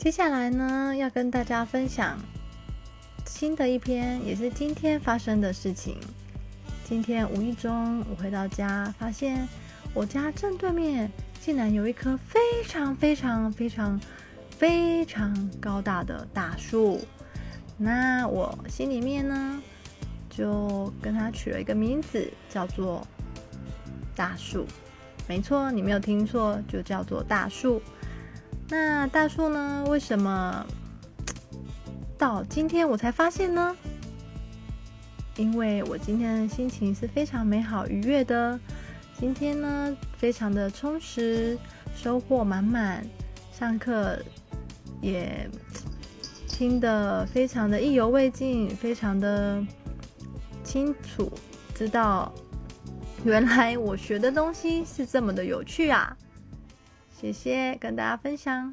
接下来呢，要跟大家分享新的一篇，也是今天发生的事情。今天无意中我回到家，发现我家正对面竟然有一棵非常非常非常非常高大的大树。那我心里面呢，就跟它取了一个名字，叫做大树。没错，你没有听错，就叫做大树。那大树呢？为什么到今天我才发现呢？因为我今天的心情是非常美好愉悦的，今天呢非常的充实，收获满满，上课也听得非常的意犹未尽，非常的清楚，知道。原来我学的东西是这么的有趣啊！谢谢，跟大家分享。